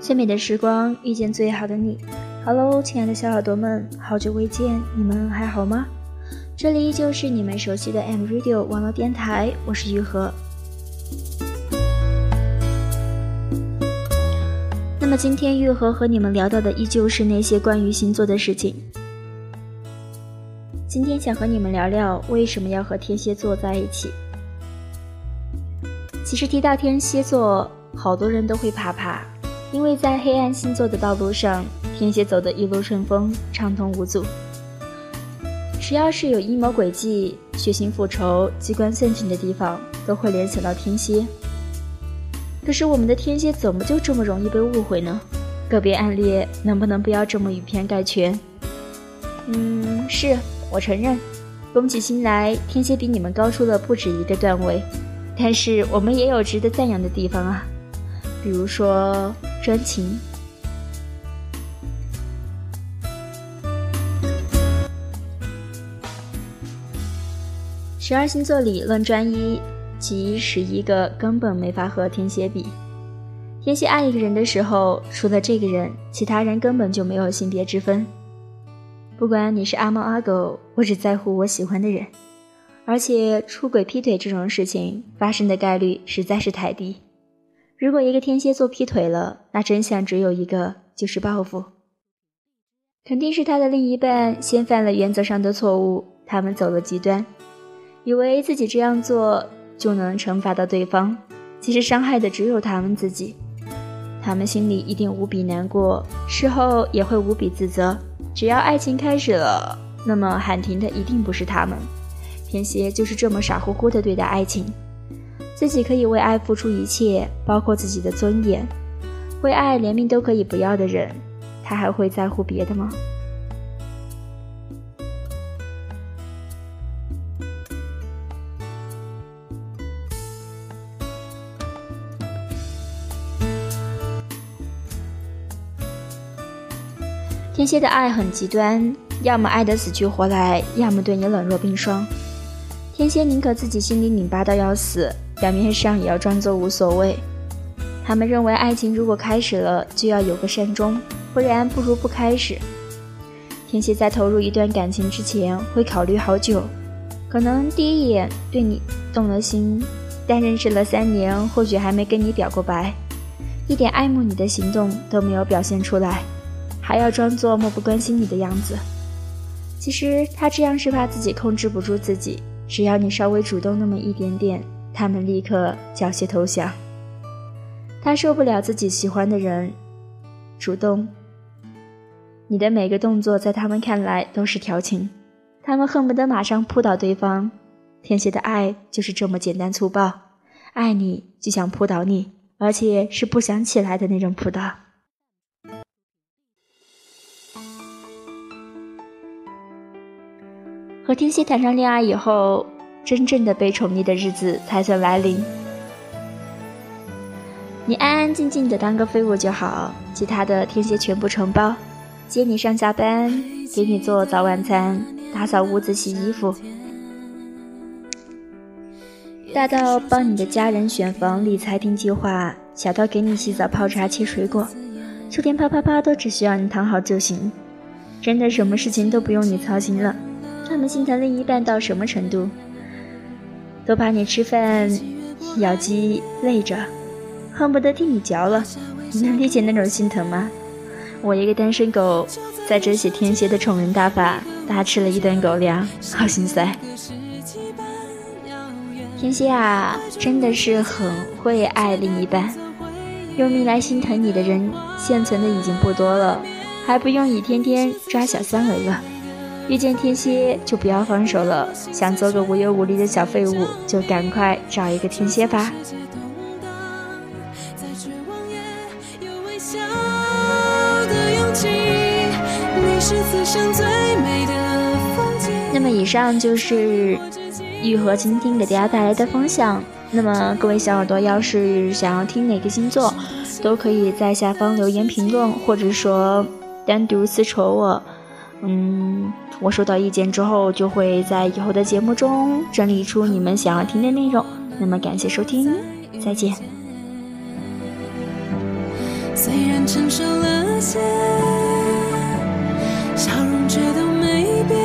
最美的时光遇见最好的你。Hello，亲爱的小耳朵们，好久未见，你们还好吗？这里依旧是你们熟悉的 M Radio 网络电台，我是玉和。那么今天玉和和你们聊到的依旧是那些关于星座的事情。今天想和你们聊聊为什么要和天蝎座在一起。其实提到天蝎座，好多人都会怕怕，因为在黑暗星座的道路上，天蝎走得一路顺风，畅通无阻。只要是有阴谋诡计、血腥复仇、机关算尽的地方，都会联想到天蝎。可是我们的天蝎怎么就这么容易被误会呢？个别案例能不能不要这么以偏概全？嗯，是。我承认，绷起心来，天蝎比你们高出了不止一个段位。但是我们也有值得赞扬的地方啊，比如说专情。十二星座里论专一，其十一个根本没法和天蝎比。天蝎爱一个人的时候，除了这个人，其他人根本就没有性别之分。不管你是阿猫阿狗，我只在乎我喜欢的人。而且出轨劈腿这种事情发生的概率实在是太低。如果一个天蝎座劈腿了，那真相只有一个，就是报复。肯定是他的另一半先犯了原则上的错误，他们走了极端，以为自己这样做就能惩罚到对方，其实伤害的只有他们自己。他们心里一定无比难过，事后也会无比自责。只要爱情开始了，那么喊停的一定不是他们。天蝎就是这么傻乎乎的对待爱情，自己可以为爱付出一切，包括自己的尊严，为爱连命都可以不要的人，他还会在乎别的吗？天蝎的爱很极端，要么爱得死去活来，要么对你冷若冰霜。天蝎宁可自己心里拧巴到要死，表面上也要装作无所谓。他们认为爱情如果开始了，就要有个善终，不然不如不开始。天蝎在投入一段感情之前会考虑好久，可能第一眼对你动了心，但认识了三年，或许还没跟你表过白，一点爱慕你的行动都没有表现出来。还要装作漠不关心你的样子，其实他这样是怕自己控制不住自己。只要你稍微主动那么一点点，他们立刻缴械投降。他受不了自己喜欢的人主动，你的每个动作在他们看来都是调情，他们恨不得马上扑倒对方。天蝎的爱就是这么简单粗暴，爱你就想扑倒你，而且是不想起来的那种扑倒。和天蝎谈上恋爱以后，真正的被宠溺的日子才算来临。你安安静静的当个废物就好，其他的天蝎全部承包，接你上下班，给你做早晚餐，打扫屋子、洗衣服，大到帮你的家人选房、理财、定计划，小到给你洗澡、泡茶、切水果，秋天啪啪啪都只需要你躺好就行，真的什么事情都不用你操心了。他们心疼另一半到什么程度？都怕你吃饭咬肌累着，恨不得替你嚼了。你能理解那种心疼吗？我一个单身狗，在这些天蝎的宠人大法，大吃了一顿狗粮，好心塞。天蝎啊，真的是很会爱另一半，用命来心疼你的人，现存的已经不多了，还不用你天天抓小三儿了。遇见天蝎就不要放手了，想做个无忧无虑的小废物，就赶快找一个天蝎吧。那么以上就是玉和今天给大家带来的分享。那么各位小耳朵，要是想要听哪个星座，都可以在下方留言评论，或者说单独私戳我。嗯。我收到意见之后，就会在以后的节目中整理出你们想要听的内容。那么，感谢收听，再见。虽然承受了些，笑容却都没变。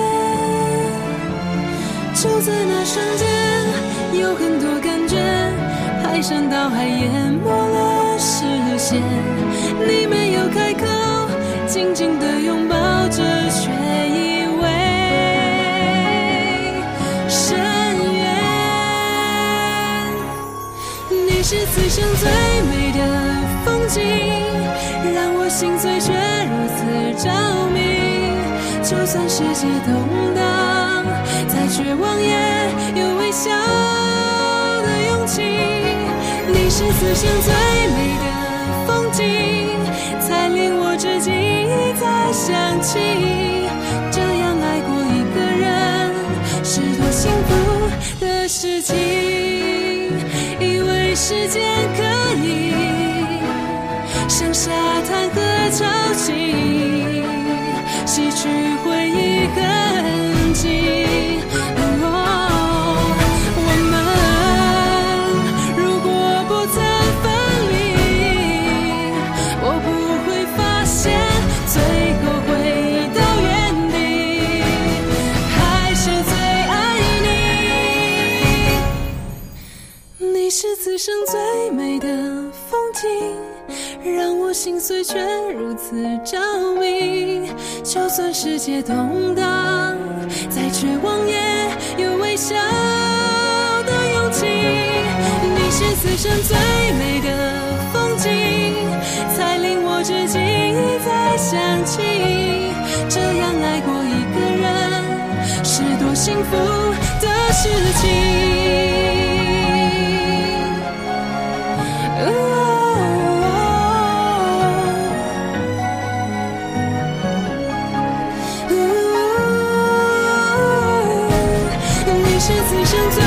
就在那瞬间，有很多感觉排山倒海淹没了视线。你没有开口，紧紧地拥抱着，却以为深渊。你是此生最美的风景，让我心碎却如此着迷。就算世界动荡，再绝望也有微笑的勇气。你是此生最美的风景，才令我情。这样爱过一个人，是多幸福的事情。以为时间可以像沙滩和潮汐，洗去回忆痕心碎却如此着迷。就算世界动荡，再绝望也有微笑的勇气。你是此生最美的风景，才令我至今一再想起。这样爱过一个人，是多幸福的事情。生最